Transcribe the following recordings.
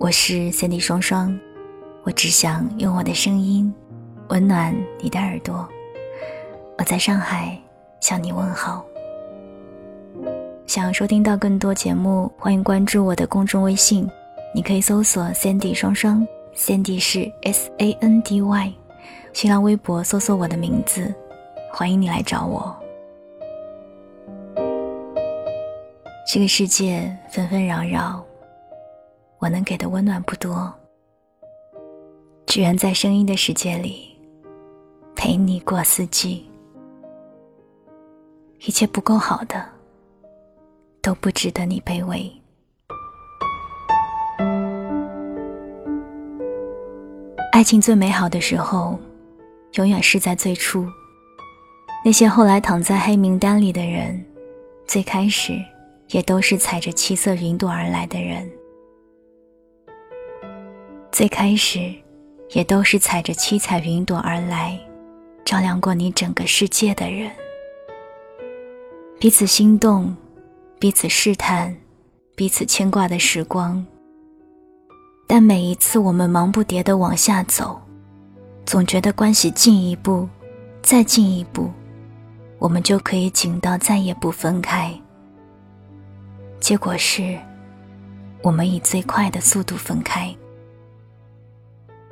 我是 Cindy 双双，我只想用我的声音温暖你的耳朵。我在上海向你问好。想收听到更多节目，欢迎关注我的公众微信，你可以搜索 Cindy 双双，Cindy 是 S A N D Y。新浪微博搜索我的名字，欢迎你来找我。这个世界纷纷扰扰，我能给的温暖不多，只愿在声音的世界里陪你过四季。一切不够好的，都不值得你卑微。爱情最美好的时候，永远是在最初。那些后来躺在黑名单里的人，最开始。也都是踩着七色云朵而来的人，最开始，也都是踩着七彩云朵而来，照亮过你整个世界的人。彼此心动，彼此试探，彼此牵挂的时光。但每一次我们忙不迭的往下走，总觉得关系进一步，再进一步，我们就可以紧到再也不分开。结果是，我们以最快的速度分开，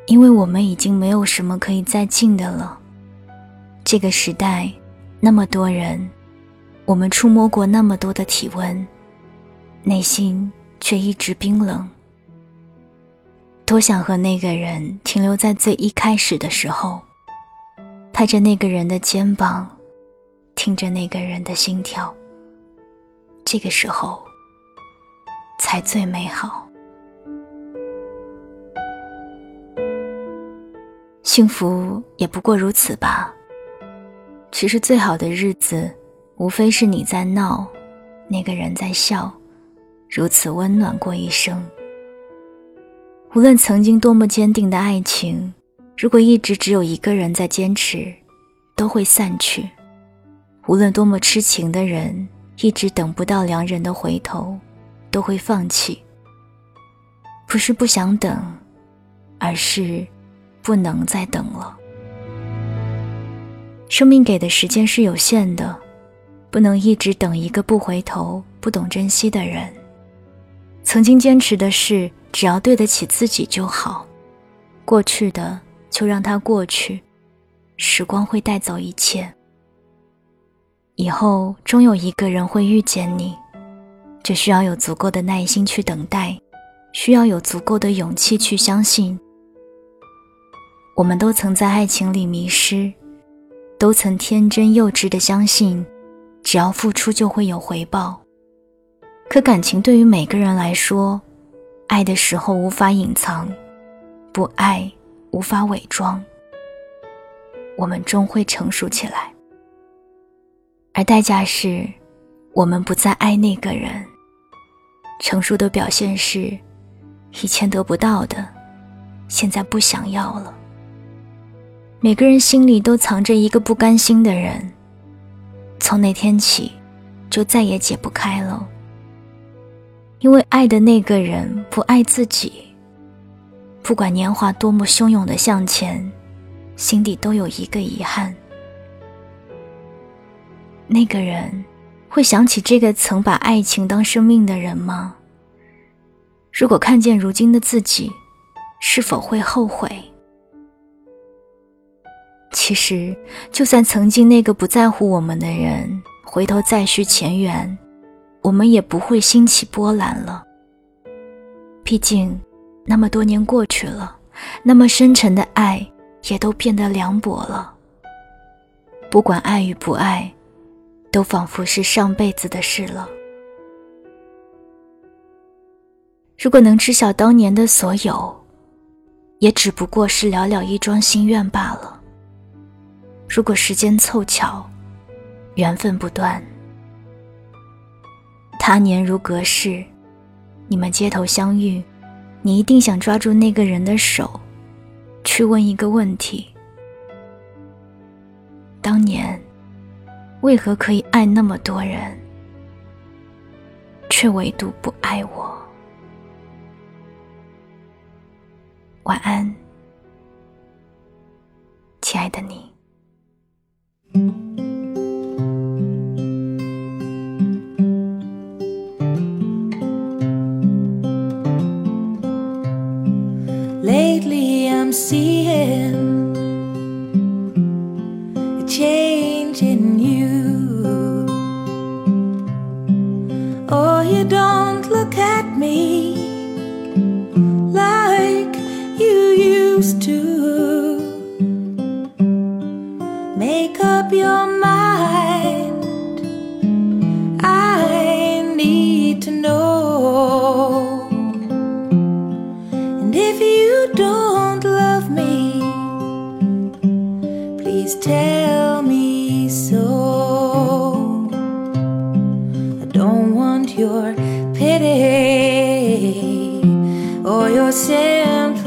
因为我们已经没有什么可以再近的了。这个时代，那么多人，我们触摸过那么多的体温，内心却一直冰冷。多想和那个人停留在最一开始的时候，拍着那个人的肩膀，听着那个人的心跳。这个时候。才最美好。幸福也不过如此吧。其实最好的日子，无非是你在闹，那个人在笑，如此温暖过一生。无论曾经多么坚定的爱情，如果一直只有一个人在坚持，都会散去。无论多么痴情的人，一直等不到良人的回头。都会放弃，不是不想等，而是不能再等了。生命给的时间是有限的，不能一直等一个不回头、不懂珍惜的人。曾经坚持的事，只要对得起自己就好。过去的就让它过去，时光会带走一切。以后终有一个人会遇见你。只需要有足够的耐心去等待，需要有足够的勇气去相信。我们都曾在爱情里迷失，都曾天真幼稚的相信，只要付出就会有回报。可感情对于每个人来说，爱的时候无法隐藏，不爱无法伪装。我们终会成熟起来，而代价是。我们不再爱那个人。成熟的表现是，以前得不到的，现在不想要了。每个人心里都藏着一个不甘心的人，从那天起，就再也解不开了。因为爱的那个人不爱自己，不管年华多么汹涌的向前，心底都有一个遗憾。那个人。会想起这个曾把爱情当生命的人吗？如果看见如今的自己，是否会后悔？其实，就算曾经那个不在乎我们的人回头再续前缘，我们也不会兴起波澜了。毕竟，那么多年过去了，那么深沉的爱也都变得凉薄了。不管爱与不爱。都仿佛是上辈子的事了。如果能知晓当年的所有，也只不过是寥寥一桩心愿罢了。如果时间凑巧，缘分不断，他年如隔世，你们街头相遇，你一定想抓住那个人的手，去问一个问题：当年。为何可以爱那么多人，却唯独不爱我？晚安，亲爱的你。A change in you. Oh, you don't look at me like you used to. Make up your your pity or your sympathy.